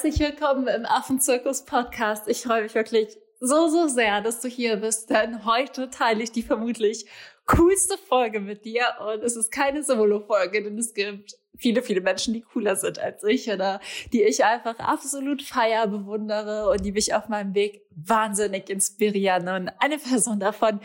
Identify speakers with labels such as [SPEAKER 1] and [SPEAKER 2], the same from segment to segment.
[SPEAKER 1] Herzlich willkommen im Affenzirkus Podcast. Ich freue mich wirklich so, so sehr, dass du hier bist, denn heute teile ich die vermutlich coolste Folge mit dir und es ist keine Solo-Folge, denn es gibt viele, viele Menschen, die cooler sind als ich oder die ich einfach absolut feier, bewundere und die mich auf meinem Weg wahnsinnig inspirieren. Und eine Person davon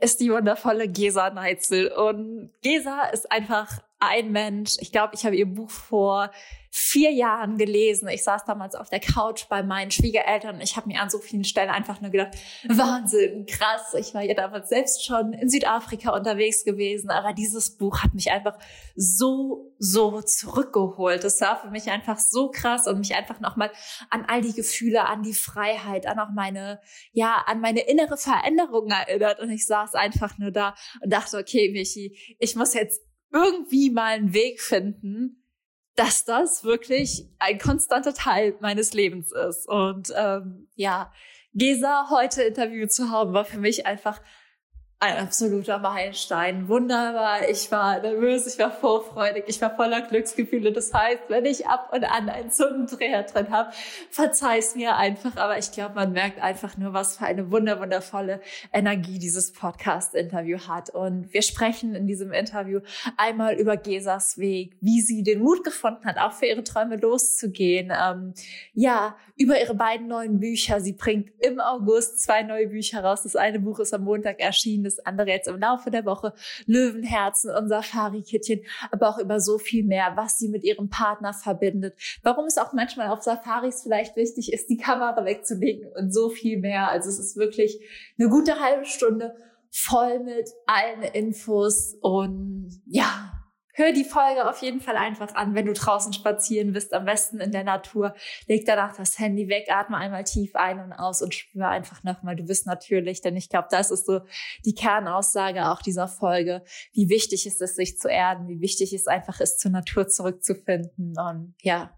[SPEAKER 1] ist die wundervolle Gesa Neitzel. Und Gesa ist einfach ein Mensch. Ich glaube, ich habe ihr Buch vor vier Jahren gelesen. Ich saß damals auf der Couch bei meinen Schwiegereltern ich habe mir an so vielen Stellen einfach nur gedacht, Wahnsinn, krass. Ich war ja damals selbst schon in Südafrika unterwegs gewesen, aber dieses Buch hat mich einfach so, so zurückgeholt. Es war für mich einfach so krass und mich einfach nochmal an all die Gefühle, an die Freiheit, an auch meine, ja, an meine innere Veränderung erinnert. Und ich saß einfach nur da und dachte, okay, Michi, ich muss jetzt irgendwie mal einen Weg finden, dass das wirklich ein konstanter Teil meines Lebens ist. Und ähm, ja, Gesa heute interviewt zu haben, war für mich einfach ein absoluter Meilenstein. Wunderbar. Ich war nervös, ich war vorfreudig, ich war voller Glücksgefühle. Das heißt, wenn ich ab und an einen Zundendreher drin habe, verzeih's mir einfach. Aber ich glaube, man merkt einfach nur, was für eine wunder wundervolle Energie dieses Podcast-Interview hat. Und wir sprechen in diesem Interview einmal über Gesas Weg, wie sie den Mut gefunden hat, auch für ihre Träume loszugehen. Ähm, ja, über ihre beiden neuen Bücher. Sie bringt im August zwei neue Bücher raus. Das eine Buch ist am Montag erschienen das andere jetzt im Laufe der Woche, Löwenherzen und Safari-Kittchen, aber auch über so viel mehr, was sie mit ihrem Partner verbindet, warum es auch manchmal auf Safaris vielleicht wichtig ist, die Kamera wegzulegen und so viel mehr. Also es ist wirklich eine gute halbe Stunde voll mit allen Infos und ja, Hör die Folge auf jeden Fall einfach an, wenn du draußen spazieren bist, am besten in der Natur. Leg danach das Handy weg, atme einmal tief ein und aus und spür einfach nochmal, du bist natürlich, denn ich glaube, das ist so die Kernaussage auch dieser Folge, wie wichtig ist es, sich zu erden, wie wichtig es einfach ist, zur Natur zurückzufinden und ja,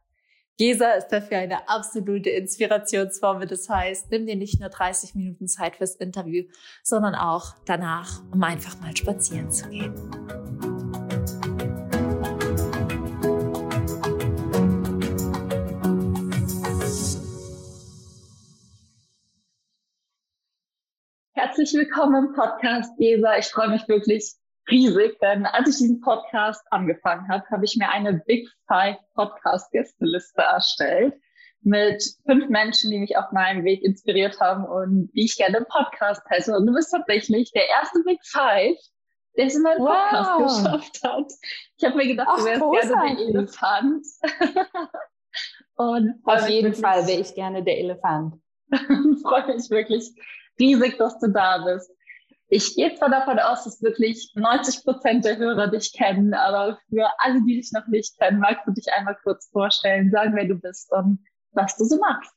[SPEAKER 1] Gesa ist dafür eine absolute Inspirationsformel. Das heißt, nimm dir nicht nur 30 Minuten Zeit fürs Interview, sondern auch danach, um einfach mal spazieren zu gehen. Herzlich willkommen im Podcast, Esa. Ich freue mich wirklich riesig, denn als ich diesen Podcast angefangen habe, habe ich mir eine Big Five Podcast Gästeliste erstellt mit fünf Menschen, die mich auf meinem Weg inspiriert haben und die ich gerne im Podcast heiße. Und du bist tatsächlich der erste Big Five, der es in meinen wow. Podcast geschafft hat. Ich habe mir gedacht, Ach, du wärst großartig. gerne der Elefant.
[SPEAKER 2] und auf jeden Fall wäre ich gerne der Elefant.
[SPEAKER 1] freue mich wirklich riesig, dass du da bist. Ich gehe zwar davon aus, dass wirklich 90 Prozent der Hörer dich kennen, aber für alle, die dich noch nicht kennen, magst du dich einmal kurz vorstellen, sagen, wer du bist und was du so machst.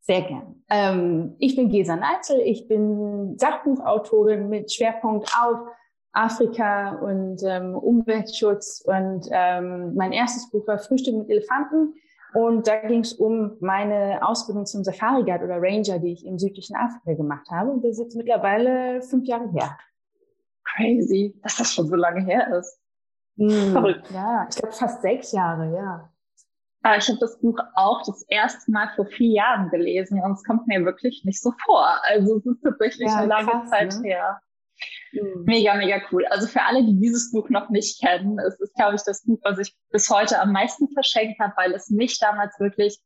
[SPEAKER 2] Sehr gern. Ähm, ich bin Gesa Neitzel, ich bin Sachbuchautorin mit Schwerpunkt auf Afrika und ähm, Umweltschutz und ähm, mein erstes Buch war Frühstück mit Elefanten und da ging es um meine Ausbildung zum Safari Guide oder Ranger, die ich im südlichen Afrika gemacht habe. Und das ist jetzt mittlerweile fünf Jahre her.
[SPEAKER 1] Crazy, dass das schon so lange her ist.
[SPEAKER 2] Hm, Verrückt. Ja, ich glaube fast sechs Jahre, ja.
[SPEAKER 1] Aber ich habe das Buch auch das erste Mal vor vier Jahren gelesen und es kommt mir wirklich nicht so vor. Also es ist tatsächlich ja, eine lange krass, Zeit ne? her. Mhm. Mega, mega cool. Also für alle, die dieses Buch noch nicht kennen, es ist, glaube ich, das Buch, was ich bis heute am meisten verschenkt habe, weil es mich damals wirklich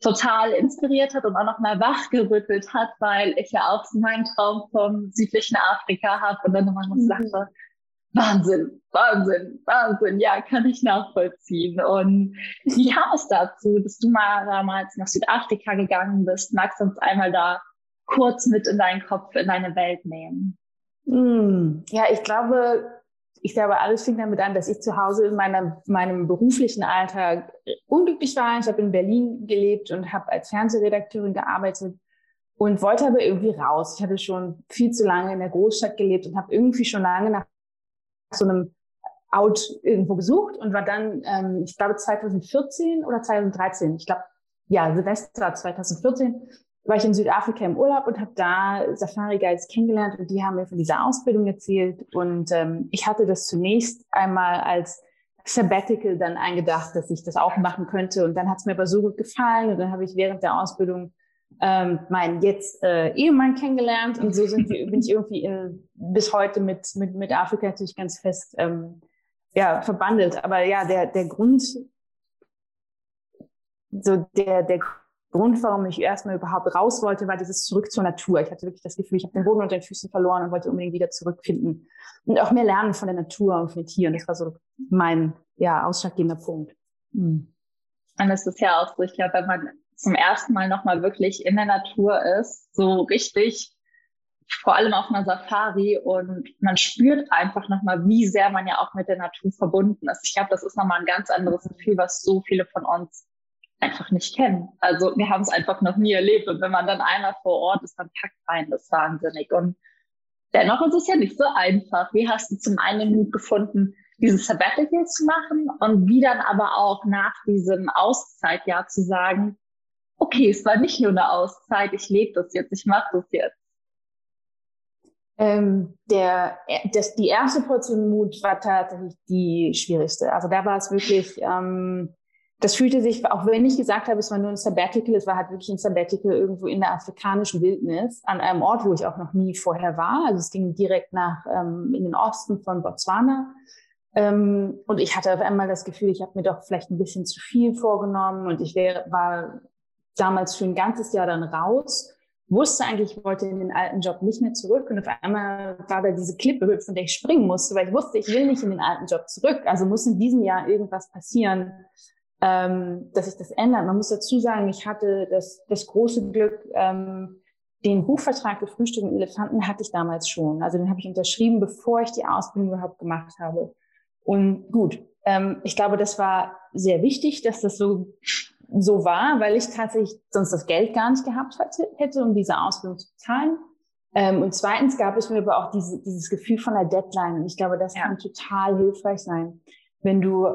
[SPEAKER 1] total inspiriert hat und auch nochmal wachgerüttelt hat, weil ich ja auch so meinen Traum vom südlichen Afrika habe und dann nochmal mhm. sagte, Wahnsinn, Wahnsinn, Wahnsinn, ja, kann ich nachvollziehen. Und wie kam es dazu, dass du mal damals nach Südafrika gegangen bist? Magst du uns einmal da kurz mit in deinen Kopf, in deine Welt nehmen?
[SPEAKER 2] Hm, ja, ich glaube, ich glaube, alles fing damit an, dass ich zu Hause in meiner, meinem beruflichen Alltag unglücklich war. Ich habe in Berlin gelebt und habe als Fernsehredakteurin gearbeitet und wollte aber irgendwie raus. Ich hatte schon viel zu lange in der Großstadt gelebt und habe irgendwie schon lange nach so einem Out irgendwo gesucht und war dann, ähm, ich glaube, 2014 oder 2013, ich glaube, ja, Silvester 2014, war ich in Südafrika im Urlaub und habe da Safari Guides kennengelernt und die haben mir von dieser Ausbildung erzählt und ähm, ich hatte das zunächst einmal als Sabbatical dann eingedacht, dass ich das auch machen könnte. Und dann hat es mir aber so gut gefallen. Und dann habe ich während der Ausbildung ähm, meinen jetzt äh, Ehemann kennengelernt. Und so sind wir, bin ich irgendwie in, bis heute mit, mit, mit Afrika natürlich ganz fest ähm, ja, verbandelt. Aber ja, der, der Grund, so der, der Grund, warum ich erstmal überhaupt raus wollte, war dieses Zurück zur Natur. Ich hatte wirklich das Gefühl, ich habe den Boden unter den Füßen verloren und wollte unbedingt wieder zurückfinden und auch mehr lernen von der Natur und von den Tieren. Das war so mein ja, ausschlaggebender Punkt.
[SPEAKER 3] Mhm. Und es ist ja auch so, ich glaube, wenn man zum ersten Mal nochmal wirklich in der Natur ist, so richtig, vor allem auf einer Safari und man spürt einfach nochmal, wie sehr man ja auch mit der Natur verbunden ist. Ich glaube, das ist nochmal ein ganz anderes Gefühl, was so viele von uns einfach nicht kennen. Also wir haben es einfach noch nie erlebt. Und wenn man dann einmal vor Ort ist, dann packt einen das wahnsinnig. Und dennoch ist es ja nicht so einfach. Wie hast du zum einen Mut gefunden, dieses Sabbatical zu machen und wie dann aber auch nach diesem Auszeitjahr zu sagen, okay, es war nicht nur eine Auszeit, ich lebe das jetzt, ich mache das jetzt.
[SPEAKER 2] Ähm, der, das, die erste Portion Mut war tatsächlich die schwierigste. Also da war es wirklich, ähm, das fühlte sich, auch wenn ich gesagt habe, es war nur ein Sabbatical, es war halt wirklich ein Sabbatical irgendwo in der afrikanischen Wildnis, an einem Ort, wo ich auch noch nie vorher war. Also es ging direkt nach ähm, in den Osten von Botswana. Ähm, und ich hatte auf einmal das Gefühl, ich habe mir doch vielleicht ein bisschen zu viel vorgenommen und ich wär, war damals für ein ganzes Jahr dann raus, wusste eigentlich, ich wollte in den alten Job nicht mehr zurück und auf einmal war da diese Klippe, von der ich springen musste, weil ich wusste, ich will nicht in den alten Job zurück. Also muss in diesem Jahr irgendwas passieren, ähm, dass sich das ändert. Man muss dazu sagen, ich hatte das, das große Glück, ähm, den Buchvertrag für Frühstück mit Elefanten hatte ich damals schon. Also den habe ich unterschrieben, bevor ich die Ausbildung überhaupt gemacht habe. Und gut, ähm, ich glaube, das war sehr wichtig, dass das so so war, weil ich tatsächlich sonst das Geld gar nicht gehabt hatte, hätte, um diese Ausbildung zu bezahlen. Ähm, und zweitens gab es mir aber auch diese, dieses Gefühl von einer Deadline. Und ich glaube, das ja. kann total hilfreich sein, wenn du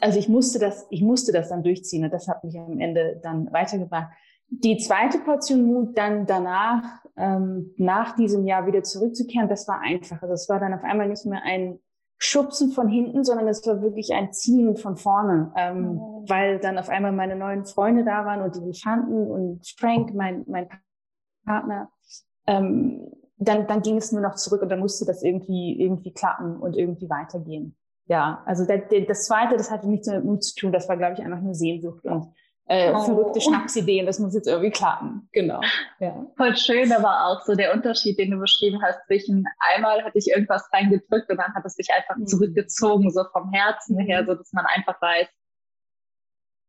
[SPEAKER 2] also ich musste das, ich musste das dann durchziehen und das hat mich am Ende dann weitergebracht. Die zweite Portion Mut dann danach, ähm, nach diesem Jahr wieder zurückzukehren, das war einfach. Also es war dann auf einmal nicht mehr ein Schubsen von hinten, sondern es war wirklich ein Ziehen von vorne, ähm, oh. weil dann auf einmal meine neuen Freunde da waren und die Elefanten und Frank, mein, mein Partner. Ähm, dann, dann ging es nur noch zurück und dann musste das irgendwie, irgendwie klappen und irgendwie weitergehen ja, also das, das zweite, das hatte nichts mit Mut zu tun, das war, glaube ich, einfach nur Sehnsucht und äh, oh. verrückte Schnapsideen, das muss jetzt irgendwie klappen. Genau.
[SPEAKER 3] Ja. Voll schön, aber auch so der Unterschied, den du beschrieben hast, zwischen einmal hatte ich irgendwas reingedrückt und dann hat es sich einfach mhm. zurückgezogen, so vom Herzen mhm. her, so dass man einfach weiß,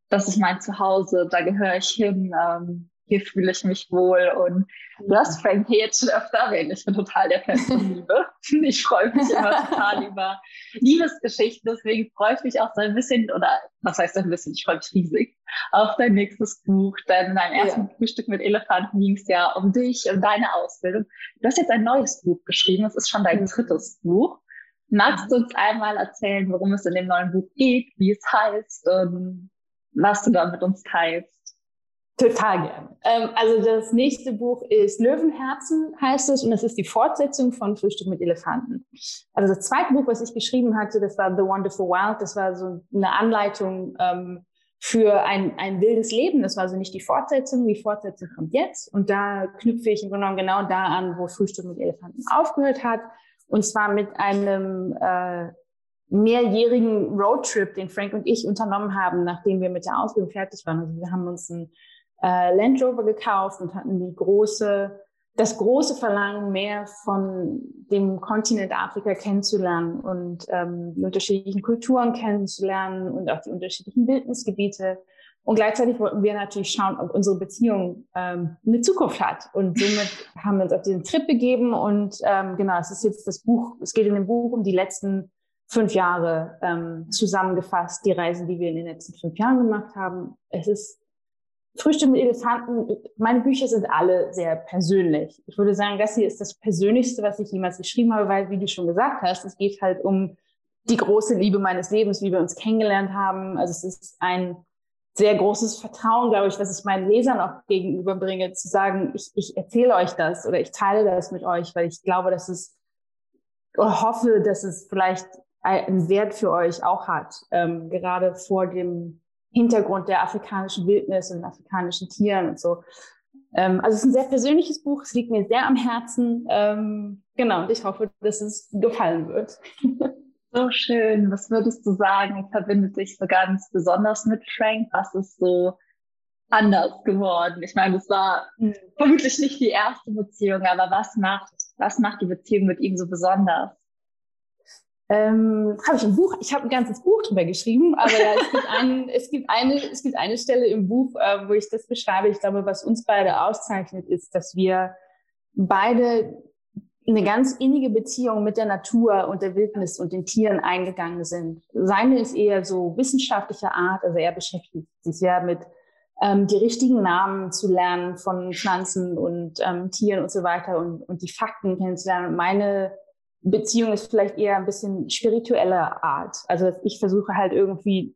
[SPEAKER 3] das ist mein Zuhause, da gehöre ich hin. Ähm, hier fühle ich mich wohl. Und du hast Frank hier jetzt schon öfter erwähnt. Ich bin total der Fan von Liebe. Ich freue mich immer total über Liebesgeschichten. Deswegen freue ich mich auch so ein bisschen, oder was heißt ein bisschen, ich freue mich riesig auf dein nächstes Buch. Denn dein erstes ja. Frühstück mit Elefanten ging es ja um dich, um deine Ausbildung. Du hast jetzt ein neues Buch geschrieben. Es ist schon dein drittes Buch. Magst du uns einmal erzählen, worum es in dem neuen Buch geht, wie es heißt und was du da mit uns teilst?
[SPEAKER 2] Total gerne. Ähm, also das nächste Buch ist Löwenherzen, heißt es, und das ist die Fortsetzung von Frühstück mit Elefanten. Also das zweite Buch, was ich geschrieben hatte, das war The Wonderful Wild. Das war so eine Anleitung ähm, für ein, ein wildes Leben. Das war also nicht die Fortsetzung. Die Fortsetzung kommt jetzt. Und da knüpfe ich im Grunde genommen genau da an, wo Frühstück mit Elefanten aufgehört hat. Und zwar mit einem äh, mehrjährigen Roadtrip, den Frank und ich unternommen haben, nachdem wir mit der Ausbildung fertig waren. Also wir haben uns ein äh, Land Rover gekauft und hatten die große, das große Verlangen, mehr von dem Kontinent Afrika kennenzulernen und ähm, die unterschiedlichen Kulturen kennenzulernen und auch die unterschiedlichen Bildnisgebiete. Und gleichzeitig wollten wir natürlich schauen, ob unsere Beziehung ähm, eine Zukunft hat. Und somit haben wir uns auf diesen Trip begeben. Und ähm, genau, es ist jetzt das Buch, es geht in dem Buch um die letzten fünf Jahre ähm, zusammengefasst, die Reisen, die wir in den letzten fünf Jahren gemacht haben. Es ist Frühstück mit Elefanten, meine Bücher sind alle sehr persönlich. Ich würde sagen, das hier ist das Persönlichste, was ich jemals geschrieben habe, weil, wie du schon gesagt hast, es geht halt um die große Liebe meines Lebens, wie wir uns kennengelernt haben. Also es ist ein sehr großes Vertrauen, glaube ich, was ich meinen Lesern auch gegenüberbringe, zu sagen, ich, ich erzähle euch das oder ich teile das mit euch, weil ich glaube, dass es oder hoffe, dass es vielleicht einen Wert für euch auch hat, ähm, gerade vor dem Hintergrund der afrikanischen Wildnis und afrikanischen Tieren und so. Ähm, also es ist ein sehr persönliches Buch, es liegt mir sehr am Herzen. Ähm, genau, und ich hoffe, dass es gefallen wird.
[SPEAKER 3] So schön. Was würdest du sagen, verbindet sich so ganz besonders mit Frank? Was ist so anders geworden? Ich meine, es war mhm. vermutlich nicht die erste Beziehung, aber was macht, was macht die Beziehung mit ihm so besonders?
[SPEAKER 2] Ähm, habe ich ein Buch, ich habe ein ganzes Buch drüber geschrieben, aber ja, es gibt, ein, es gibt, eine, es gibt eine Stelle im Buch, äh, wo ich das beschreibe. Ich glaube, was uns beide auszeichnet, ist, dass wir beide eine ganz innige Beziehung mit der Natur und der Wildnis und den Tieren eingegangen sind. Seine ist eher so wissenschaftlicher Art, also er beschäftigt sich ja mit ähm, die richtigen Namen zu lernen von Pflanzen und ähm, Tieren und so weiter und, und die Fakten kennenzulernen. meine Beziehung ist vielleicht eher ein bisschen spiritueller Art. Also ich versuche halt irgendwie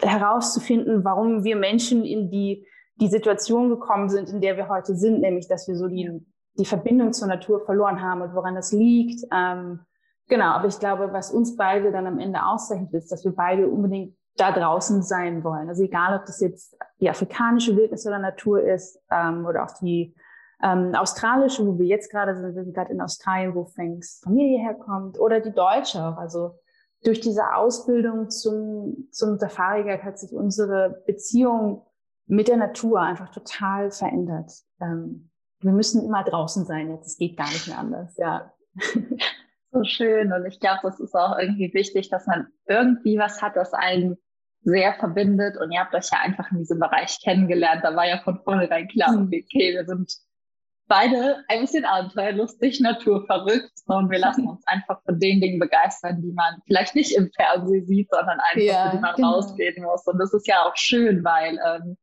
[SPEAKER 2] herauszufinden, warum wir Menschen in die, die Situation gekommen sind, in der wir heute sind, nämlich dass wir so die die Verbindung zur Natur verloren haben und woran das liegt. Ähm, genau, aber ich glaube, was uns beide dann am Ende auszeichnet, ist, dass wir beide unbedingt da draußen sein wollen. Also egal, ob das jetzt die afrikanische Wildnis oder Natur ist ähm, oder auch die ähm, australische, wo wir jetzt gerade sind, wir sind gerade in Australien, wo Franks Familie herkommt, oder die deutsche auch. Also durch diese Ausbildung zum, zum Safari-Guide hat sich unsere Beziehung mit der Natur einfach total verändert. Ähm, wir müssen immer draußen sein jetzt. Es geht gar nicht mehr anders, ja.
[SPEAKER 3] So schön. Und ich glaube, das ist auch irgendwie wichtig, dass man irgendwie was hat, das einen sehr verbindet. Und ihr habt euch ja einfach in diesem Bereich kennengelernt. Da war ja von vornherein klar, mhm. okay, wir sind beide ein bisschen abenteuerlustig, naturverrückt und wir lassen uns einfach von den Dingen begeistern, die man vielleicht nicht im Fernsehen sieht, sondern einfach, ja, die man genau. rausgehen muss. Und das ist ja auch schön, weil ähm,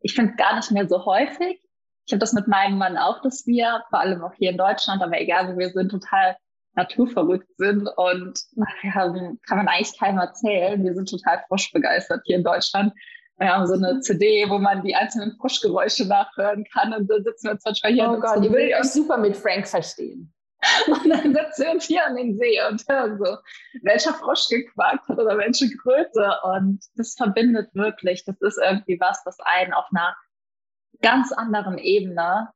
[SPEAKER 3] ich finde es gar nicht mehr so häufig, ich habe das mit meinem Mann auch, dass wir, vor allem auch hier in Deutschland, aber egal wo wir sind, total naturverrückt sind und wir haben, kann man eigentlich keinem erzählen. Wir sind total froschbegeistert hier in Deutschland. Wir haben so eine CD, wo man die einzelnen Froschgeräusche nachhören kann und dann sitzen wir uns manchmal hier.
[SPEAKER 2] Oh Gott, ihr würdet euch super mit Frank verstehen.
[SPEAKER 3] Und dann sitzen wir uns hier an den See und hören so, welcher Frosch gequakt hat oder welche Größe. Und das verbindet wirklich. Das ist irgendwie was, was einen auf einer ganz anderen Ebene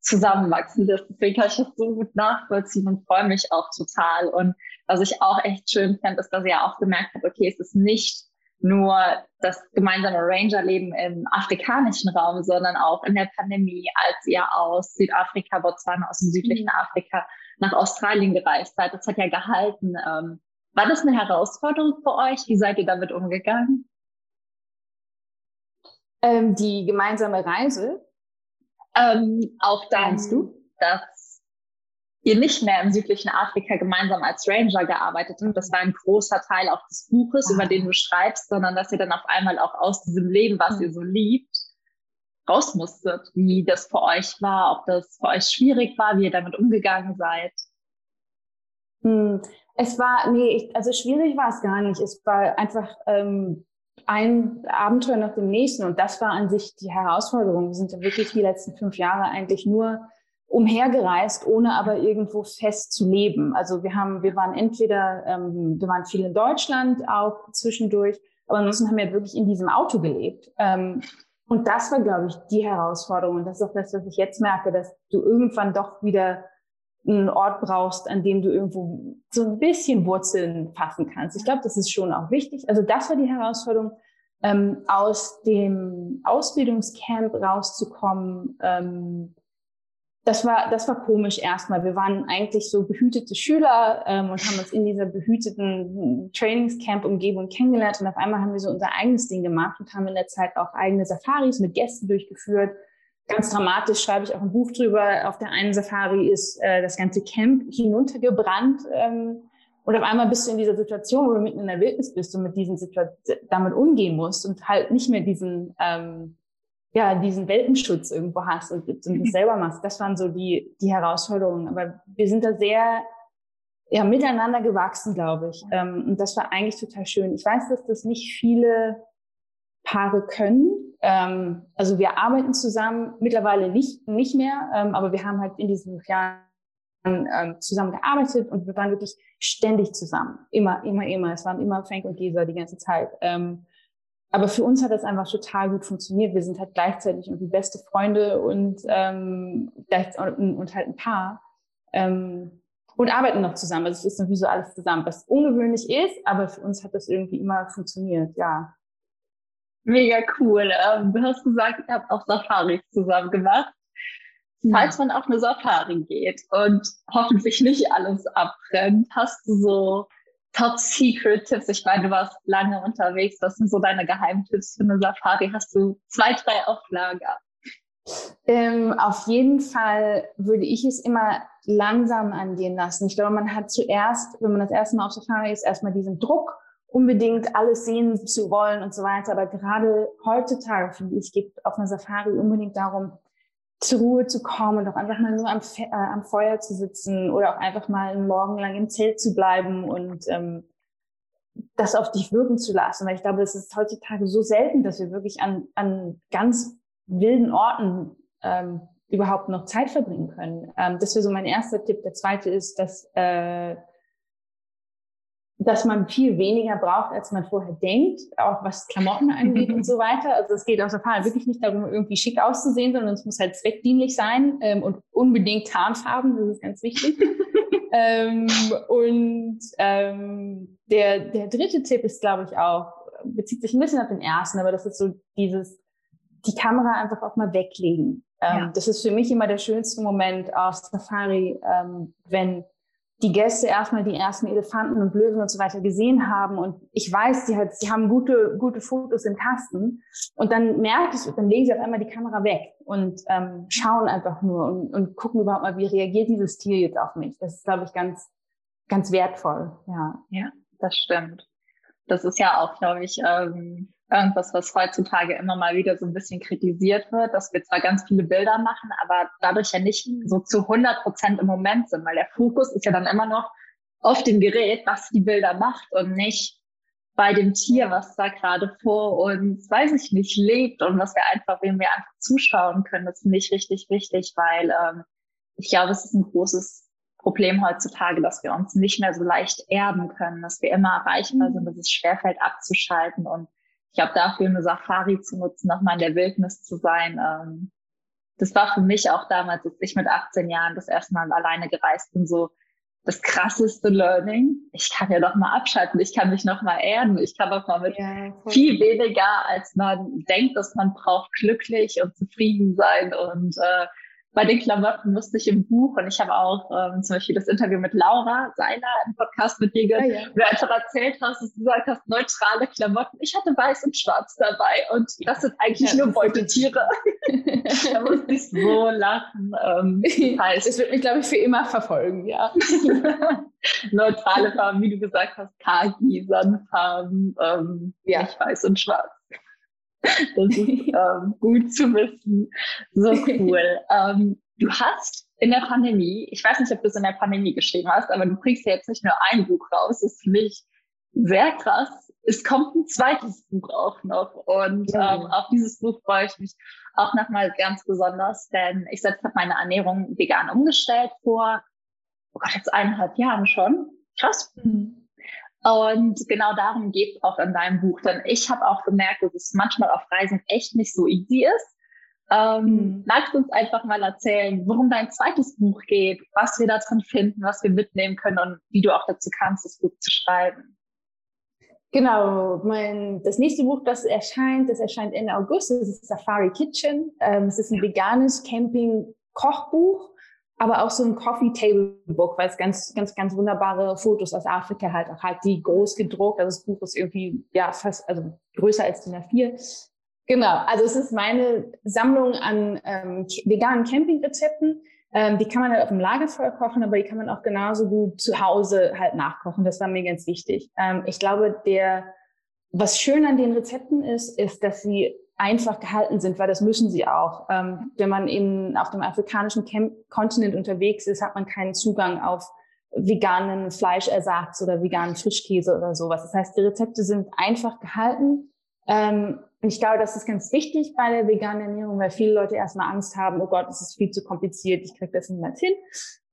[SPEAKER 3] zusammenwachsen lässt. Deswegen kann ich das so gut nachvollziehen und freue mich auch total. Und was ich auch echt schön fände, ist, dass ihr auch gemerkt habt, okay, es ist nicht nur das gemeinsame Rangerleben im afrikanischen Raum, sondern auch in der Pandemie, als ihr aus Südafrika, Botswana, aus dem südlichen mhm. Afrika nach Australien gereist seid. Das hat ja gehalten. Ähm, war das eine Herausforderung für euch? Wie seid ihr damit umgegangen?
[SPEAKER 2] Ähm, die gemeinsame Reise.
[SPEAKER 3] Ähm, auch dann, du? dass ihr nicht mehr im südlichen Afrika gemeinsam als Ranger gearbeitet habt. Das war ein großer Teil auch des Buches, über den du schreibst, sondern dass ihr dann auf einmal auch aus diesem Leben, was ihr so liebt, raus musstet, wie das für euch war, ob das für euch schwierig war, wie ihr damit umgegangen seid.
[SPEAKER 2] Hm. Es war, nee, ich, also schwierig war es gar nicht. Es war einfach ähm, ein Abenteuer nach dem nächsten. Und das war an sich die Herausforderung. Wir sind ja wirklich die letzten fünf Jahre eigentlich nur umhergereist, ohne aber irgendwo fest zu leben. Also wir haben, wir waren entweder, ähm, wir waren viel in Deutschland auch zwischendurch, aber ansonsten haben wir wirklich in diesem Auto gelebt. Ähm, und das war, glaube ich, die Herausforderung. Und das ist auch das, was ich jetzt merke, dass du irgendwann doch wieder einen Ort brauchst, an dem du irgendwo so ein bisschen Wurzeln fassen kannst. Ich glaube, das ist schon auch wichtig. Also das war die Herausforderung, ähm, aus dem Ausbildungscamp rauszukommen. Ähm, das war, das war komisch erstmal. Wir waren eigentlich so behütete Schüler ähm, und haben uns in dieser behüteten Trainingscamp-Umgebung kennengelernt. Und auf einmal haben wir so unser eigenes Ding gemacht und haben in der Zeit auch eigene Safaris mit Gästen durchgeführt ganz dramatisch schreibe ich auch ein Buch drüber. Auf der einen Safari ist äh, das ganze Camp hinuntergebrannt. Ähm, und auf einmal bist du in dieser Situation, wo du mitten in der Wildnis bist und mit diesen Situationen damit umgehen musst und halt nicht mehr diesen, ähm, ja, diesen Welpenschutz irgendwo hast und, und das selber machst. Das waren so die, die Herausforderungen. Aber wir sind da sehr, ja, miteinander gewachsen, glaube ich. Ähm, und das war eigentlich total schön. Ich weiß, dass das nicht viele Paare können. Ähm, also wir arbeiten zusammen, mittlerweile nicht, nicht mehr, ähm, aber wir haben halt in diesen Jahren ähm, zusammen gearbeitet und wir waren wirklich ständig zusammen. Immer, immer, immer. Es waren immer Frank und Gesa die ganze Zeit. Ähm, aber für uns hat das einfach total gut funktioniert. Wir sind halt gleichzeitig irgendwie beste Freunde und, ähm, und, und halt ein Paar. Ähm, und arbeiten noch zusammen. Also es ist irgendwie so alles zusammen, was ungewöhnlich ist, aber für uns hat das irgendwie immer funktioniert, ja.
[SPEAKER 3] Mega cool. Ähm, du hast gesagt, ihr habt auch Safaris zusammen gemacht. Falls man auf eine Safari geht und hoffentlich nicht alles abbrennt, hast du so Top-Secret-Tipps? Ich meine, du warst lange unterwegs. Was sind so deine Geheimtipps für eine Safari? Hast du zwei, drei Auflager?
[SPEAKER 2] Ähm, auf jeden Fall würde ich es immer langsam angehen lassen. Ich glaube, man hat zuerst, wenn man das erste Mal auf Safari ist, erstmal diesen Druck, unbedingt alles sehen zu wollen und so weiter. Aber gerade heutzutage, finde ich, geht auf einer Safari unbedingt darum, zur Ruhe zu kommen und auch einfach mal nur am, Fe äh, am Feuer zu sitzen oder auch einfach mal einen Morgen lang im Zelt zu bleiben und ähm, das auf dich wirken zu lassen. Weil ich glaube, es ist heutzutage so selten, dass wir wirklich an, an ganz wilden Orten ähm, überhaupt noch Zeit verbringen können. Ähm, das wäre so mein erster Tipp. Der zweite ist, dass äh, dass man viel weniger braucht, als man vorher denkt, auch was Klamotten angeht und so weiter. Also es geht auf der Fall wirklich nicht darum, irgendwie schick auszusehen, sondern es muss halt zweckdienlich sein ähm, und unbedingt Tarnfarben, das ist ganz wichtig. ähm, und ähm, der, der dritte Tipp ist, glaube ich, auch, bezieht sich ein bisschen auf den ersten, aber das ist so dieses, die Kamera einfach auch mal weglegen. Ähm, ja. Das ist für mich immer der schönste Moment auf Safari, ähm, wenn die Gäste erstmal die ersten Elefanten und Löwen und so weiter gesehen haben und ich weiß, sie halt, sie haben gute, gute Fotos im Kasten und dann merke ich, dann legen sie auf einmal die Kamera weg und ähm, schauen einfach nur und, und gucken überhaupt mal, wie reagiert dieses Tier jetzt auf mich. Das ist, glaube ich, ganz, ganz wertvoll. Ja,
[SPEAKER 3] ja, das stimmt. Das ist ja auch, glaube ich, ähm, irgendwas, was heutzutage immer mal wieder so ein bisschen kritisiert wird, dass wir zwar ganz viele Bilder machen, aber dadurch ja nicht so zu 100 Prozent im Moment sind, weil der Fokus ist ja dann immer noch auf dem Gerät, was die Bilder macht und nicht bei dem Tier, was da gerade vor uns, weiß ich nicht, lebt und was wir einfach, wem wir einfach zuschauen können. Das finde ich richtig wichtig, weil ähm, ich glaube, es ist ein großes Problem heutzutage, dass wir uns nicht mehr so leicht erden können, dass wir immer erreichbar sind, dass es schwerfällt abzuschalten und ich glaube, dafür eine Safari zu nutzen, nochmal in der Wildnis zu sein, ähm, das war für mich auch damals, als ich mit 18 Jahren das erste Mal alleine gereist bin, so das krasseste Learning. Ich kann ja doch mal abschalten, ich kann mich noch mal erden, ich kann auch mal mit ja, viel weniger, als man denkt, dass man braucht, glücklich und zufrieden sein und äh, bei den Klamotten musste ich im Buch und ich habe auch ähm, zum Beispiel das Interview mit Laura Seiler im Podcast mit dir gehört, ja, ja. wo du einfach erzählt hast, dass du gesagt hast, neutrale Klamotten. Ich hatte weiß und schwarz dabei und das sind eigentlich ja, nur Beutetiere. da musste ich so lachen. Ähm,
[SPEAKER 2] heißt, es wird mich, glaube ich, für immer verfolgen, ja.
[SPEAKER 3] neutrale Farben, wie du gesagt hast, Kaki, Sandfarben, ähm, ja. nicht weiß und schwarz. Das ist ähm, gut zu wissen. So cool. ähm, du hast in der Pandemie, ich weiß nicht, ob du es in der Pandemie geschrieben hast, aber du bringst ja jetzt nicht nur ein Buch raus. Das finde ich sehr krass. Es kommt ein zweites Buch auch noch. Und ja. ähm, auf dieses Buch freue ich mich auch nochmal ganz besonders, denn ich selbst habe meine Ernährung vegan umgestellt vor, oh Gott, jetzt eineinhalb Jahren schon. Krass. Mhm. Und genau darum geht es auch in deinem Buch. Denn ich habe auch gemerkt, dass es manchmal auf Reisen echt nicht so easy ist. Ähm, mhm. Magst du uns einfach mal erzählen, worum dein zweites Buch geht, was wir da drin finden, was wir mitnehmen können und wie du auch dazu kannst, das Buch zu schreiben?
[SPEAKER 2] Genau, mein, das nächste Buch, das erscheint, das erscheint Ende August, das ist Safari Kitchen. Ähm, es ist ein veganes Camping-Kochbuch aber auch so ein Coffee Table Book, weil es ganz, ganz, ganz wunderbare Fotos aus Afrika halt auch hat, die groß gedruckt. Also das Buch ist irgendwie, ja, fast, also größer als DIN A4. Genau. Also es ist meine Sammlung an ähm, veganen Campingrezepten. Ähm, die kann man halt auf dem Lagerfeuer kochen, aber die kann man auch genauso gut zu Hause halt nachkochen. Das war mir ganz wichtig. Ähm, ich glaube, der, was schön an den Rezepten ist, ist, dass sie einfach gehalten sind, weil das müssen sie auch. Ähm, wenn man eben auf dem afrikanischen Camp Kontinent unterwegs ist, hat man keinen Zugang auf veganen Fleischersatz oder veganen Frischkäse oder sowas. Das heißt, die Rezepte sind einfach gehalten. Ähm, ich glaube, das ist ganz wichtig bei der veganen Ernährung, weil viele Leute erstmal Angst haben, oh Gott, es ist viel zu kompliziert, ich kriege das niemals hin.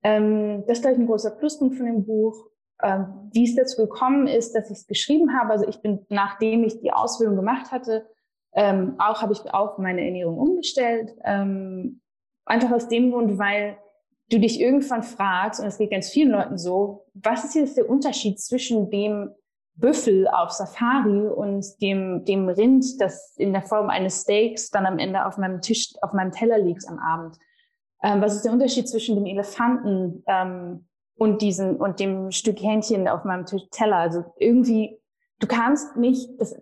[SPEAKER 2] Ähm, das ist gleich ein großer Pluspunkt von dem Buch. Ähm, wie es dazu gekommen ist, dass ich es geschrieben habe. Also ich bin, nachdem ich die Ausbildung gemacht hatte, ähm, auch habe ich auch meine Ernährung umgestellt. Ähm, einfach aus dem Grund, weil du dich irgendwann fragst, und es geht ganz vielen Leuten so, was ist jetzt der Unterschied zwischen dem Büffel auf Safari und dem, dem Rind, das in der Form eines Steaks dann am Ende auf meinem Tisch, auf meinem Teller liegt am Abend? Ähm, was ist der Unterschied zwischen dem Elefanten ähm, und diesen und dem Stück Hähnchen auf meinem Tisch, Teller? Also irgendwie, du kannst nicht das,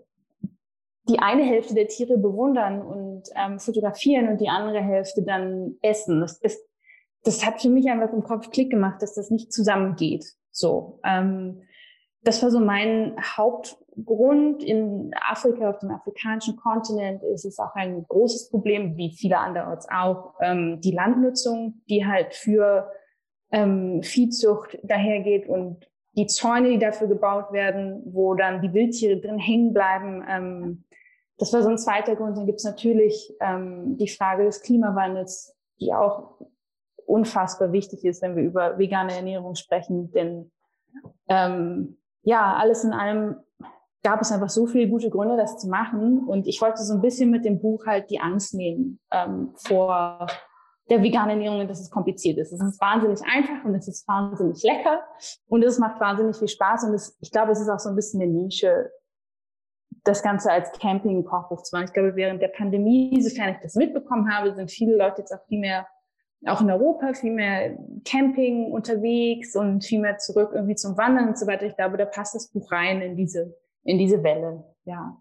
[SPEAKER 2] die eine Hälfte der Tiere bewundern und ähm, fotografieren und die andere Hälfte dann essen. Das, das, das hat für mich einfach im Kopf Klick gemacht, dass das nicht zusammengeht. So. Ähm, das war so mein Hauptgrund. In Afrika, auf dem afrikanischen Kontinent, ist es auch ein großes Problem, wie viele anderorts auch, ähm, die Landnutzung, die halt für ähm, Viehzucht dahergeht und die Zäune, die dafür gebaut werden, wo dann die Wildtiere drin hängen bleiben. Ähm, das war so ein zweiter Grund. Dann gibt es natürlich ähm, die Frage des Klimawandels, die auch unfassbar wichtig ist, wenn wir über vegane Ernährung sprechen. Denn ähm, ja, alles in allem gab es einfach so viele gute Gründe, das zu machen. Und ich wollte so ein bisschen mit dem Buch halt die Angst nehmen ähm, vor der veganen Ernährung, dass es kompliziert ist. Es ist wahnsinnig einfach und es ist wahnsinnig lecker und es macht wahnsinnig viel Spaß. Und es, ich glaube, es ist auch so ein bisschen eine Nische, das Ganze als Camping-Kochbuch zu machen. Ich glaube, während der Pandemie, sofern ich das mitbekommen habe, sind viele Leute jetzt auch viel mehr auch in Europa viel mehr Camping unterwegs und viel mehr zurück irgendwie zum Wandern und so weiter. Ich glaube, da passt das Buch rein in diese, in diese Welle, ja.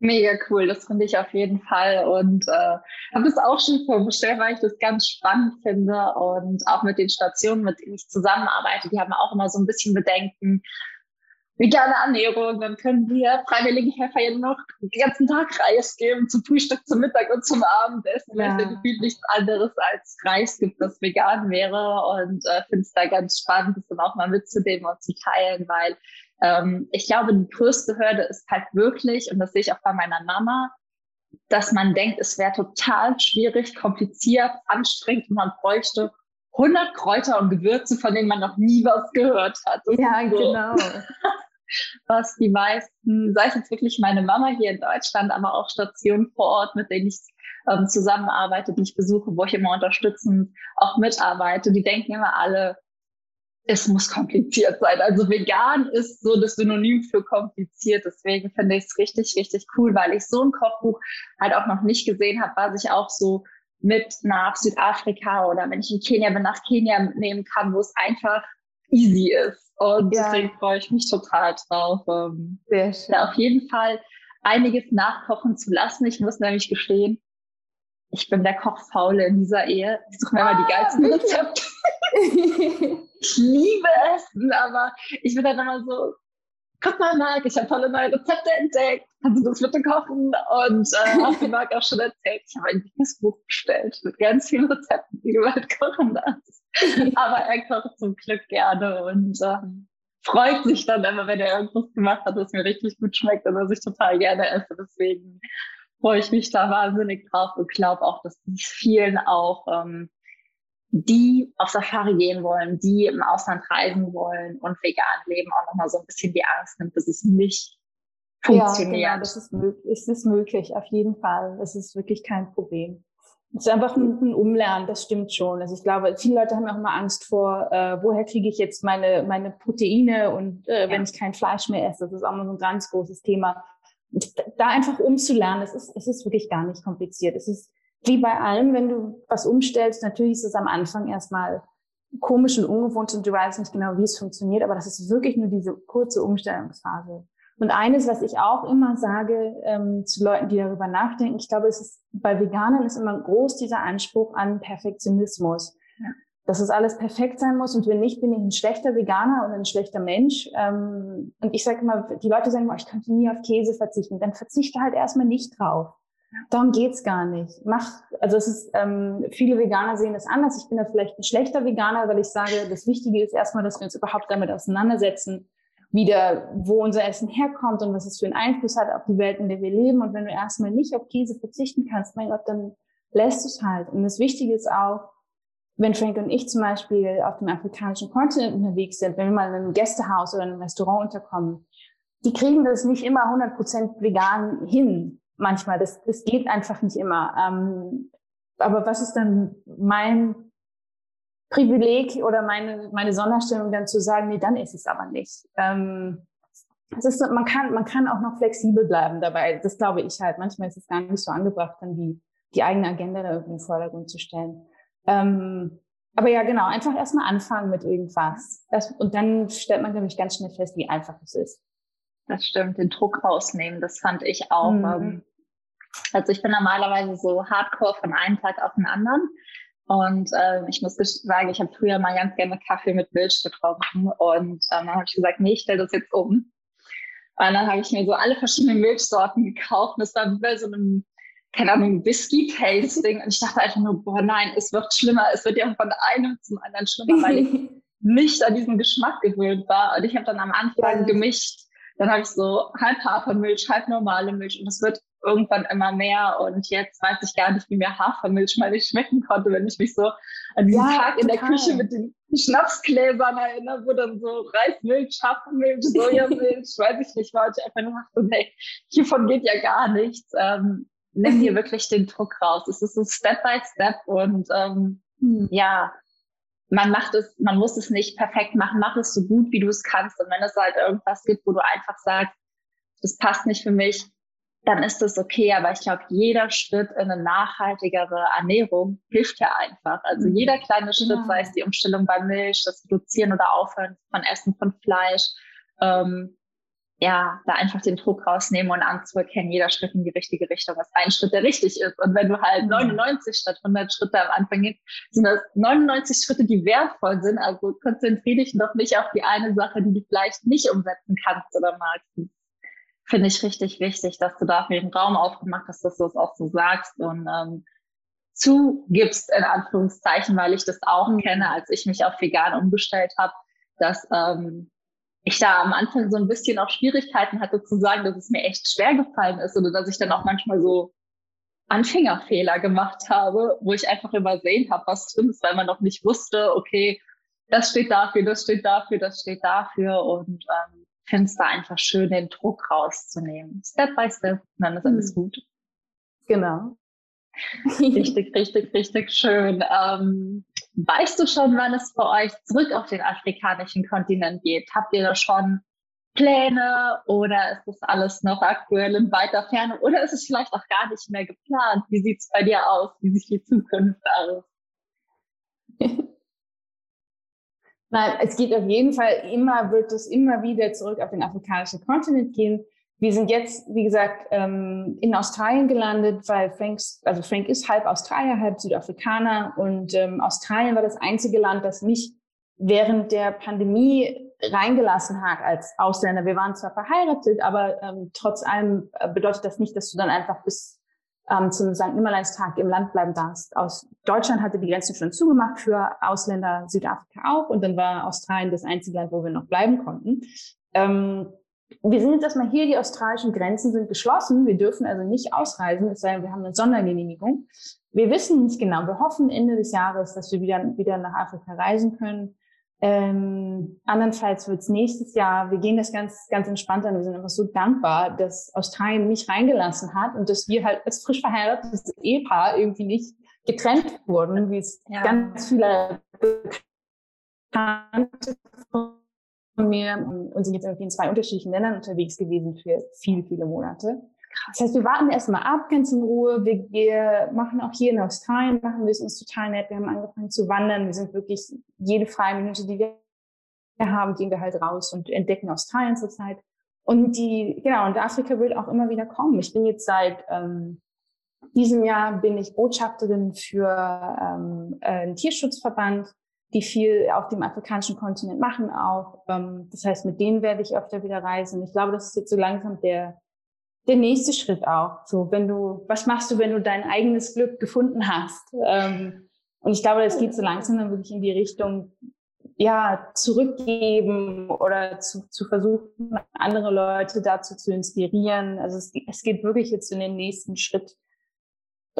[SPEAKER 3] Mega cool, das finde ich auf jeden Fall. Und äh, habe das auch schon vorgestellt, weil ich das ganz spannend finde und auch mit den Stationen, mit denen ich zusammenarbeite, die haben auch immer so ein bisschen Bedenken, vegane Ernährung, dann können wir freiwillige Helfer ja noch den ganzen Tag Reis geben, zum Frühstück, zum Mittag und zum Abendessen, weil es ja. gefühlt nichts anderes als Reis gibt, das vegan wäre. Und äh, finde es da ganz spannend, das dann auch mal mitzunehmen und zu teilen, weil ähm, ich glaube, die größte Hürde ist halt wirklich, und das sehe ich auch bei meiner Mama, dass man denkt, es wäre total schwierig, kompliziert, anstrengend und man bräuchte 100 Kräuter und Gewürze, von denen man noch nie was gehört hat.
[SPEAKER 2] ja, so. genau.
[SPEAKER 3] was die meisten, sei es jetzt wirklich meine Mama hier in Deutschland, aber auch Stationen vor Ort, mit denen ich ähm, zusammenarbeite, die ich besuche, wo ich immer unterstützend auch mitarbeite, die denken immer alle, es muss kompliziert sein. Also vegan ist so das Synonym für kompliziert. Deswegen finde ich es richtig, richtig cool, weil ich so ein Kochbuch halt auch noch nicht gesehen habe, was ich auch so mit nach Südafrika oder wenn ich in Kenia bin, nach Kenia nehmen kann, wo es einfach easy ist. Und ja. deswegen freue ich mich total drauf, ähm, da auf jeden Fall einiges nachkochen zu lassen. Ich muss nämlich gestehen, ich bin der Kochfaule in dieser Ehe. Ich suche mir ah, immer die ah, geilsten Rezepte. ich liebe Essen, aber ich bin dann immer so, guck mal, Marc, ich habe tolle neue Rezepte entdeckt. Kannst du das bitte kochen? Und äh, hast du Marc auch schon erzählt, ich habe ein dickes Buch bestellt mit ganz vielen Rezepten, die du halt kochen darfst. Aber er kocht zum Glück gerne und äh, freut sich dann immer, wenn er irgendwas gemacht hat, das mir richtig gut schmeckt und was ich total gerne esse. Deswegen freue ich mich da wahnsinnig drauf und glaube auch, dass dies vielen auch ähm, die auf Safari gehen wollen, die im Ausland reisen wollen und vegan leben, auch nochmal so ein bisschen die Angst nimmt, dass es nicht funktioniert. Ja, genau,
[SPEAKER 2] das ist möglich. Es ist möglich, auf jeden Fall. Es ist wirklich kein Problem. Es ist einfach ein, ein Umlernen, das stimmt schon. Also ich glaube, viele Leute haben auch immer Angst vor, äh, woher kriege ich jetzt meine, meine Proteine und äh, ja. wenn ich kein Fleisch mehr esse. Das ist auch mal so ein ganz großes Thema. Und da einfach umzulernen, es ist, es ist wirklich gar nicht kompliziert. Es ist wie bei allem, wenn du was umstellst, natürlich ist es am Anfang erstmal komisch und ungewohnt und du weißt nicht genau, wie es funktioniert, aber das ist wirklich nur diese kurze Umstellungsphase. Und eines, was ich auch immer sage ähm, zu Leuten, die darüber nachdenken, ich glaube, es ist bei Veganern ist immer groß dieser Anspruch an Perfektionismus. Ja. Dass es alles perfekt sein muss und wenn nicht, bin ich ein schlechter Veganer oder ein schlechter Mensch. Ähm, und ich sage immer, die Leute sagen immer, ich könnte nie auf Käse verzichten. Dann verzichte halt erstmal nicht drauf. Darum geht's gar nicht. Mach, also es ist, ähm, viele Veganer sehen das anders. Ich bin da vielleicht ein schlechter Veganer, weil ich sage, das Wichtige ist erstmal, dass wir uns überhaupt damit auseinandersetzen wieder, wo unser Essen herkommt und was es für einen Einfluss hat auf die Welt, in der wir leben. Und wenn du erstmal nicht auf Käse verzichten kannst, mein Gott, dann lässt du es halt. Und das Wichtige ist auch, wenn Frank und ich zum Beispiel auf dem afrikanischen Kontinent unterwegs sind, wenn wir mal in einem Gästehaus oder in einem Restaurant unterkommen, die kriegen das nicht immer 100% vegan hin. Manchmal, das, das geht einfach nicht immer. Ähm, aber was ist dann mein Privileg oder meine, meine Sonderstellung dann zu sagen, nee, dann ist es aber nicht. Ähm, es ist, man kann, man kann auch noch flexibel bleiben dabei. Das glaube ich halt. Manchmal ist es gar nicht so angebracht, dann die, die eigene Agenda da irgendwie in den Vordergrund zu stellen. Ähm, aber ja, genau, einfach erstmal anfangen mit irgendwas. Das, und dann stellt man, glaube ich, ganz schnell fest, wie einfach es ist.
[SPEAKER 3] Das stimmt, den Druck rausnehmen, das fand ich auch. Mhm. Ähm, also ich bin normalerweise so hardcore von einem Tag auf den anderen. Und äh, ich muss sagen, ich habe früher mal ganz gerne Kaffee mit Milch getrunken. Und ähm, dann habe ich gesagt, nee, ich stelle das jetzt um. Und dann habe ich mir so alle verschiedenen Milchsorten gekauft. Und das war wie bei so einem, keine Ahnung, Whisky-Tasting. Und ich dachte einfach nur, boah, nein, es wird schlimmer. Es wird ja von einem zum anderen schlimmer, weil ich nicht an diesen Geschmack gewöhnt war. Und ich habe dann am Anfang gemischt. Dann habe ich so halb Hafermilch, halb normale Milch. Und es wird irgendwann immer mehr und jetzt weiß ich gar nicht, wie mir Hafermilch mal nicht schmecken konnte, wenn ich mich so an diesen ja, Tag in der Küche mit den Schnapsgläsern erinnere, wo dann so Reismilch, Hafermilch, Sojamilch, weiß ich nicht, war ich einfach nur dachte, nee, hiervon geht ja gar nichts. Ähm, nimm dir wirklich den Druck raus. Es ist so Step by Step und ähm, hm. ja, man macht es, man muss es nicht perfekt machen, mach es so gut, wie du es kannst. Und wenn es halt irgendwas gibt, wo du einfach sagst, das passt nicht für mich, dann ist das okay. Aber ich glaube, jeder Schritt in eine nachhaltigere Ernährung hilft ja einfach. Also mhm. jeder kleine Schritt, ja. sei es die Umstellung bei Milch, das Reduzieren oder Aufhören von Essen von Fleisch, ähm, ja, da einfach den Druck rausnehmen und anzuerkennen, jeder Schritt in die richtige Richtung ist ein Schritt, der richtig ist. Und wenn du halt 99 mhm. statt 100 Schritte am Anfang gehst, sind das 99 Schritte, die wertvoll sind. Also konzentriere dich doch nicht auf die eine Sache, die du vielleicht nicht umsetzen kannst oder magst finde ich richtig wichtig, dass du dafür den Raum aufgemacht hast, dass du es auch so sagst und ähm, zugibst, in Anführungszeichen, weil ich das auch kenne, als ich mich auf vegan umgestellt habe, dass ähm, ich da am Anfang so ein bisschen auch Schwierigkeiten hatte zu sagen, dass es mir echt schwer gefallen ist oder dass ich dann auch manchmal so Anfängerfehler gemacht habe, wo ich einfach übersehen habe, was drin ist, weil man noch nicht wusste, okay, das steht dafür, das steht dafür, das steht dafür und ähm, finde es da einfach schön, den Druck rauszunehmen. Step by step, dann ist alles mhm. gut.
[SPEAKER 2] Genau.
[SPEAKER 3] richtig, richtig, richtig schön. Ähm, weißt du schon, wann es für euch zurück auf den afrikanischen Kontinent geht? Habt ihr da schon Pläne oder ist das alles noch aktuell in weiter Ferne oder ist es vielleicht auch gar nicht mehr geplant? Wie sieht es bei dir aus? Wie sieht die Zukunft aus?
[SPEAKER 2] Nein, es geht auf jeden Fall immer, wird es immer wieder zurück auf den afrikanischen Kontinent gehen. Wir sind jetzt, wie gesagt, ähm, in Australien gelandet, weil Franks, also Frank ist halb Australier, halb Südafrikaner und ähm, Australien war das einzige Land, das mich während der Pandemie reingelassen hat als Ausländer. Wir waren zwar verheiratet, aber ähm, trotz allem äh, bedeutet das nicht, dass du dann einfach bis ähm, zum St. Nimmerleinstag im Land bleiben darfst. Aus Deutschland hatte die Grenzen schon zugemacht für Ausländer, Südafrika auch und dann war Australien das einzige Land, wo wir noch bleiben konnten. Ähm, wir sind jetzt erstmal hier, die australischen Grenzen sind geschlossen. Wir dürfen also nicht ausreisen, es sei denn, wir haben eine Sondergenehmigung. Wir wissen nicht genau. Wir hoffen Ende des Jahres, dass wir wieder, wieder nach Afrika reisen können. Ähm, andernfalls wird es nächstes Jahr, wir gehen das ganz, ganz entspannt an. Wir sind einfach so dankbar, dass Australien mich reingelassen hat und dass wir halt als frisch verheiratetes Ehepaar irgendwie nicht getrennt wurden, wie es ja. ganz viele Bekannte von mir und sind jetzt irgendwie in zwei unterschiedlichen Ländern unterwegs gewesen für viele, viele Monate. Das heißt, wir warten erstmal ab, ganz in Ruhe. Wir, wir machen auch hier in Australien, machen wir es uns total nett. Wir haben angefangen zu wandern. Wir sind wirklich jede freie Minute, die wir haben, gehen wir halt raus und entdecken Australien zurzeit. Und die, genau, und Afrika wird auch immer wieder kommen. Ich bin jetzt seit ähm, diesem Jahr bin ich Botschafterin für ähm, einen Tierschutzverband, die viel auf dem afrikanischen Kontinent machen auch. Ähm, das heißt, mit denen werde ich öfter wieder reisen. Ich glaube, das ist jetzt so langsam der der nächste Schritt auch. So, wenn du, was machst du, wenn du dein eigenes Glück gefunden hast? Ähm, und ich glaube, das geht so langsam dann wirklich in die Richtung, ja, zurückgeben oder zu, zu versuchen, andere Leute dazu zu inspirieren. Also es, es geht wirklich jetzt in den nächsten Schritt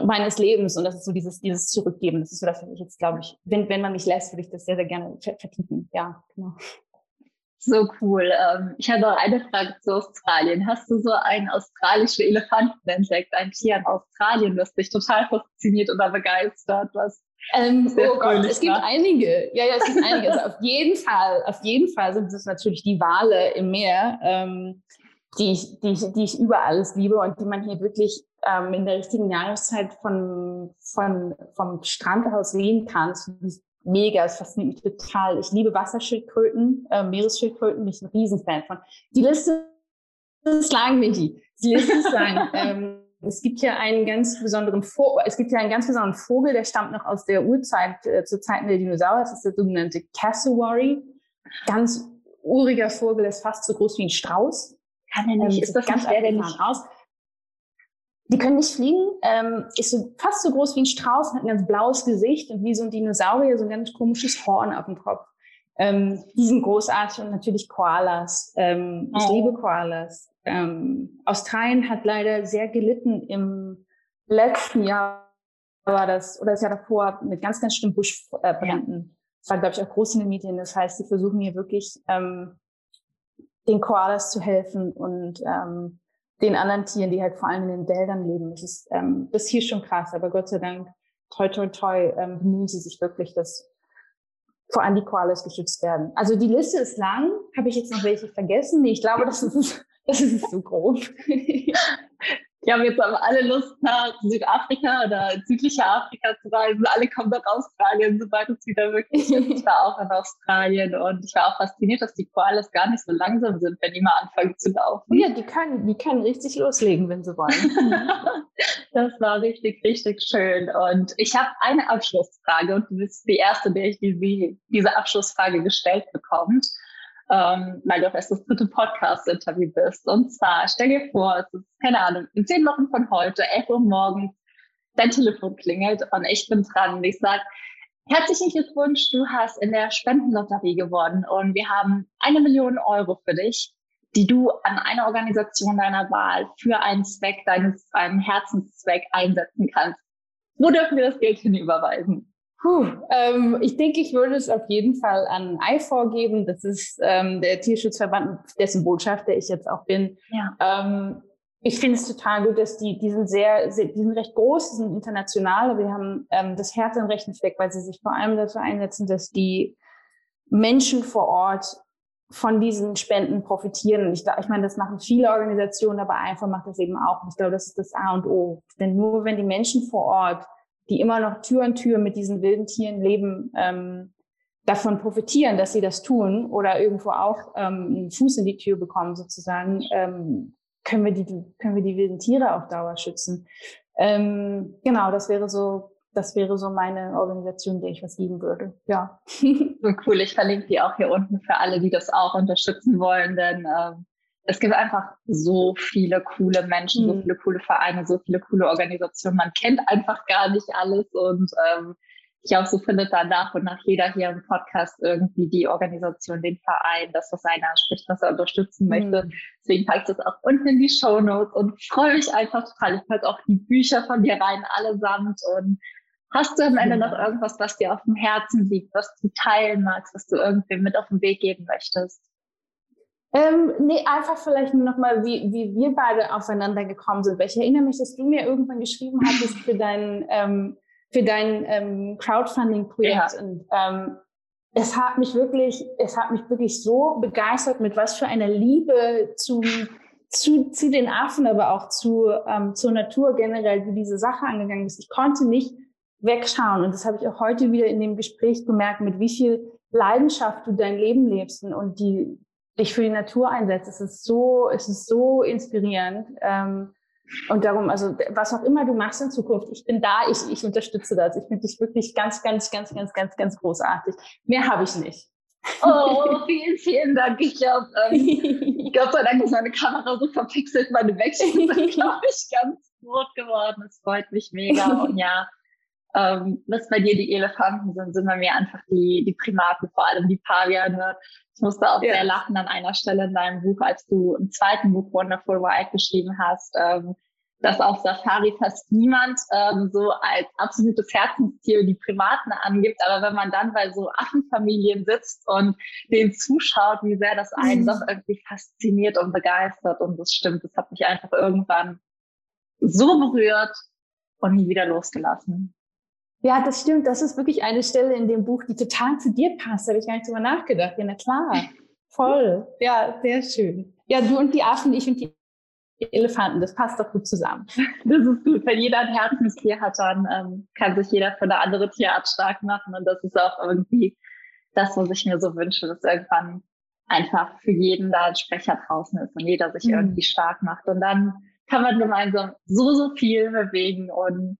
[SPEAKER 2] meines Lebens und das ist so dieses, dieses Zurückgeben. Das ist so das, ich jetzt, glaube ich, wenn, wenn man mich lässt, würde ich das sehr, sehr gerne vertiefen. Ja, genau.
[SPEAKER 3] So cool. Ähm, ich habe noch eine Frage zu Australien. Hast du so einen australischen Elefanten entdeckt, ein Tier in Australien, das dich total fasziniert oder begeistert, was
[SPEAKER 2] ähm, oh Gott, es gibt einige. Ja, ja, es gibt einige. Also auf jeden Fall, auf jeden Fall sind es natürlich die Wale im Meer, ähm, die, ich, die, ich, die ich über alles liebe und die man hier wirklich ähm, in der richtigen Jahreszeit von, von, vom Strand aus sehen kann. Das ist mega, das fasziniert mich total. Ich liebe Wasserschildkröten, äh, Meeresschildkröten, bin ich ein Riesenfan von. Die Liste ist lang, Michi. Die Liste ist lang. ähm, es gibt hier einen ganz besonderen Vogel, es gibt hier einen ganz besonderen Vogel, der stammt noch aus der Urzeit, äh, zu Zeiten der Dinosaurier. Das ist der sogenannte Cassowary. Ganz uriger Vogel, ist fast so groß wie ein Strauß.
[SPEAKER 3] Kann er nicht, ähm, ist das ganz der, der nicht aus.
[SPEAKER 2] Die können nicht fliegen, ähm, ist so fast so groß wie ein Strauß, hat ein ganz blaues Gesicht und wie so ein Dinosaurier so ein ganz komisches Horn auf dem Kopf. Ähm, die sind großartig und natürlich Koalas. Ähm, oh. Ich liebe Koalas. Ähm, Australien hat leider sehr gelitten im letzten Jahr war das, oder das Jahr davor, mit ganz, ganz schlimmen Buschbränden. Äh, das war, glaube ich, auch groß in den Medien. Das heißt, sie versuchen hier wirklich, ähm, den Koalas zu helfen und ähm, den anderen Tieren, die halt vor allem in den Wäldern leben. Das ist, ähm, ist hier schon krass, aber Gott sei Dank, toi, toi, toi, ähm, bemühen sie sich wirklich, dass vor allem die Koalas geschützt werden. Also die Liste ist lang. Habe ich jetzt noch welche vergessen? Nee, ich glaube, das ist das ist so grob.
[SPEAKER 3] Die haben jetzt aber alle Lust, nach Südafrika oder südlicher Afrika zu reisen. Alle kommen nach Australien, sobald es wieder möglich ist. Ich war auch in Australien und ich war auch fasziniert, dass die Koalas gar nicht so langsam sind, wenn die mal anfangen zu laufen.
[SPEAKER 2] Ja, die können, die können richtig loslegen, wenn sie wollen.
[SPEAKER 3] das war richtig, richtig schön. Und ich habe eine Abschlussfrage und du bist die Erste, der ich die, diese Abschlussfrage gestellt bekommt ähm, weil du auch erst das dritte Podcast-Interview bist. Und zwar, stell dir vor, es ist, keine Ahnung, in zehn Wochen von heute, 11 Uhr morgens, dein Telefon klingelt und ich bin dran und ich sage, herzlichen Glückwunsch, du hast in der Spendenlotterie gewonnen und wir haben eine Million Euro für dich, die du an eine Organisation deiner Wahl für einen Zweck deines, einen Herzenszweck einsetzen kannst. Wo dürfen wir das Geld hinüberweisen?
[SPEAKER 2] Puh, ähm, ich denke, ich würde es auf jeden Fall an IFOR geben. Das ist ähm, der Tierschutzverband, dessen Botschafter ich jetzt auch bin. Ja. Ähm, ich finde es total gut, dass die, die sind sehr, sehr, die sind recht groß, die sind international, aber wir haben ähm, das Herz im rechten Fleck, weil sie sich vor allem dafür einsetzen, dass die Menschen vor Ort von diesen Spenden profitieren. Und ich, ich meine, das machen viele Organisationen, aber einfach macht das eben auch. Und ich glaube, das ist das A und O. Denn nur wenn die Menschen vor Ort die immer noch Tür an Tür mit diesen wilden Tieren leben, ähm, davon profitieren, dass sie das tun oder irgendwo auch ähm, einen Fuß in die Tür bekommen sozusagen, ähm, können wir die, können wir die wilden Tiere auf Dauer schützen. Ähm, genau, das wäre so, das wäre so meine Organisation, der ich was geben würde. Ja.
[SPEAKER 3] Cool. Ich verlinke die auch hier unten für alle, die das auch unterstützen wollen, denn ähm, es gibt einfach so viele coole Menschen, mhm. so viele coole Vereine, so viele coole Organisationen. Man kennt einfach gar nicht alles und ähm, ich auch so findet dann nach und nach jeder hier im Podcast irgendwie die Organisation, den Verein, das, was einer anspricht, was er unterstützen mhm. möchte. Deswegen packe ich das auch unten in die Show Notes und freue mich einfach total. Ich packe auch die Bücher von dir rein, allesamt. Und hast du am Ende noch irgendwas, was dir auf dem Herzen liegt, was du teilen magst, was du irgendwie mit auf den Weg geben möchtest?
[SPEAKER 2] Ähm, nee, einfach vielleicht nur nochmal, wie, wie wir beide aufeinander gekommen sind. Weil ich erinnere mich, dass du mir irgendwann geschrieben hattest für dein, ähm, für dein ähm, Crowdfunding-Projekt. Ja. Und ähm, es hat mich wirklich, es hat mich wirklich so begeistert, mit was für einer Liebe zu, zu, zu den Affen, aber auch zu, ähm, zur Natur generell, wie diese Sache angegangen ist. Ich konnte nicht wegschauen. Und das habe ich auch heute wieder in dem Gespräch gemerkt, mit wie viel Leidenschaft du dein Leben lebst und die, dich für die Natur einsetzt. Es ist so, es ist so inspirierend. Ähm, und darum, also was auch immer du machst in Zukunft, ich bin da, ich, ich unterstütze das. Ich finde dich wirklich ganz, ganz, ganz, ganz, ganz, ganz großartig. Mehr habe ich nicht.
[SPEAKER 3] Oh, vielen, vielen Dank. Ich glaube, ähm, Gott sei Dank ist meine Kamera so verpixelt, meine Wechsel sind, glaube ich, ganz rot geworden. Es freut mich mega. Und ja, ähm, was bei dir die Elefanten sind, sind bei mir einfach die, die Primaten, vor allem die Paviane. Ich musste auch ja. sehr lachen an einer Stelle in deinem Buch, als du im zweiten Buch Wonderful Wild geschrieben hast, ähm, dass auf Safari fast niemand ähm, so als absolutes Herzenstier die Primaten angibt. Aber wenn man dann bei so Affenfamilien sitzt und denen zuschaut, wie sehr das einen mhm. doch irgendwie fasziniert und begeistert. Und das stimmt, das hat mich einfach irgendwann so berührt und nie wieder losgelassen.
[SPEAKER 2] Ja, das stimmt. Das ist wirklich eine Stelle in dem Buch, die total zu dir passt. Da habe ich gar nicht drüber nachgedacht. Ja, na klar. Voll. Ja, sehr schön. Ja, du und die Affen, ich und die Elefanten, das passt doch gut zusammen.
[SPEAKER 3] Das ist gut. Wenn jeder ein Herzenstier hat, dann ähm, kann sich jeder für eine andere Tierart stark machen. Und das ist auch irgendwie das, was ich mir so wünsche, dass irgendwann einfach für jeden da ein Sprecher draußen ist und jeder sich mhm. irgendwie stark macht. Und dann kann man gemeinsam so, so viel bewegen. Und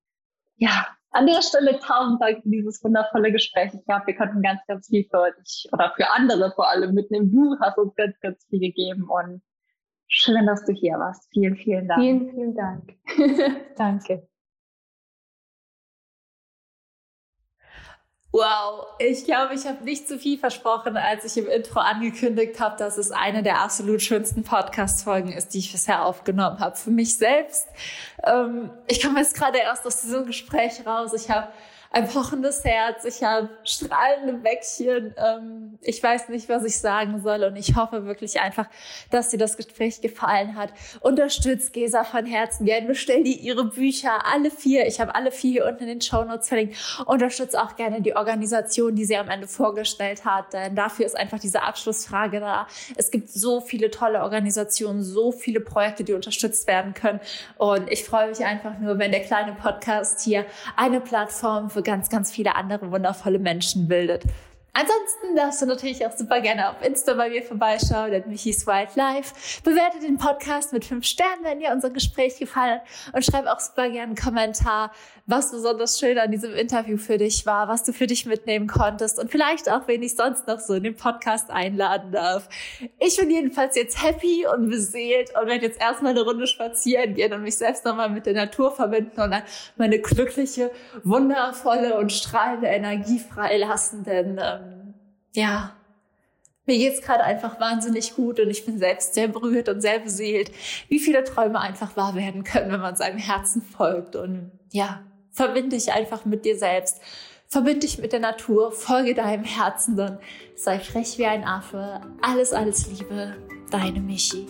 [SPEAKER 3] ja, an der Stelle tausend Dank für dieses wundervolle Gespräch. Ich glaube, wir konnten ganz, ganz viel für euch oder für andere vor allem mitnehmen. Du hast uns ganz, ganz viel gegeben und schön, dass du hier warst. Vielen, vielen Dank.
[SPEAKER 2] Vielen, vielen Dank. Danke.
[SPEAKER 1] Wow, ich glaube, ich habe nicht zu viel versprochen, als ich im Intro angekündigt habe, dass es eine der absolut schönsten Podcast-Folgen ist, die ich bisher aufgenommen habe. Für mich selbst. Ähm, ich komme jetzt gerade erst aus diesem Gespräch raus. Ich habe ein pochendes Herz, ich habe strahlende Bäckchen. Ähm, ich weiß nicht, was ich sagen soll und ich hoffe wirklich einfach, dass dir das Gespräch gefallen hat. Unterstützt Gesa von Herzen gerne, bestell dir ihre Bücher, alle vier. Ich habe alle vier hier unten in den Show Notes verlinkt. Unterstützt auch gerne die Organisation, die sie am Ende vorgestellt hat, denn dafür ist einfach diese Abschlussfrage da. Es gibt so viele tolle Organisationen, so viele Projekte, die unterstützt werden können und ich freue mich einfach nur, wenn der kleine Podcast hier eine Plattform für ganz, ganz viele andere wundervolle Menschen bildet. Ansonsten darfst du natürlich auch super gerne auf Insta bei mir vorbeischauen, at Michis Wildlife. Bewerte den Podcast mit fünf Sternen, wenn dir unser Gespräch gefallen hat und schreib auch super gerne einen Kommentar, was besonders schön an diesem Interview für dich war, was du für dich mitnehmen konntest und vielleicht auch, wen ich sonst noch so in den Podcast einladen darf. Ich bin jedenfalls jetzt happy und beseelt und werde jetzt erstmal eine Runde spazieren gehen und mich selbst nochmal mit der Natur verbinden und dann meine glückliche, wundervolle und strahlende Energie freilassen, denn ähm, ja, mir geht's gerade einfach wahnsinnig gut und ich bin selbst sehr berührt und sehr beseelt, wie viele Träume einfach wahr werden können, wenn man seinem Herzen folgt. Und ja, verbinde dich einfach mit dir selbst. Verbinde dich mit der Natur, folge deinem Herzen und sei frech wie ein Affe. Alles, alles Liebe, deine Michi.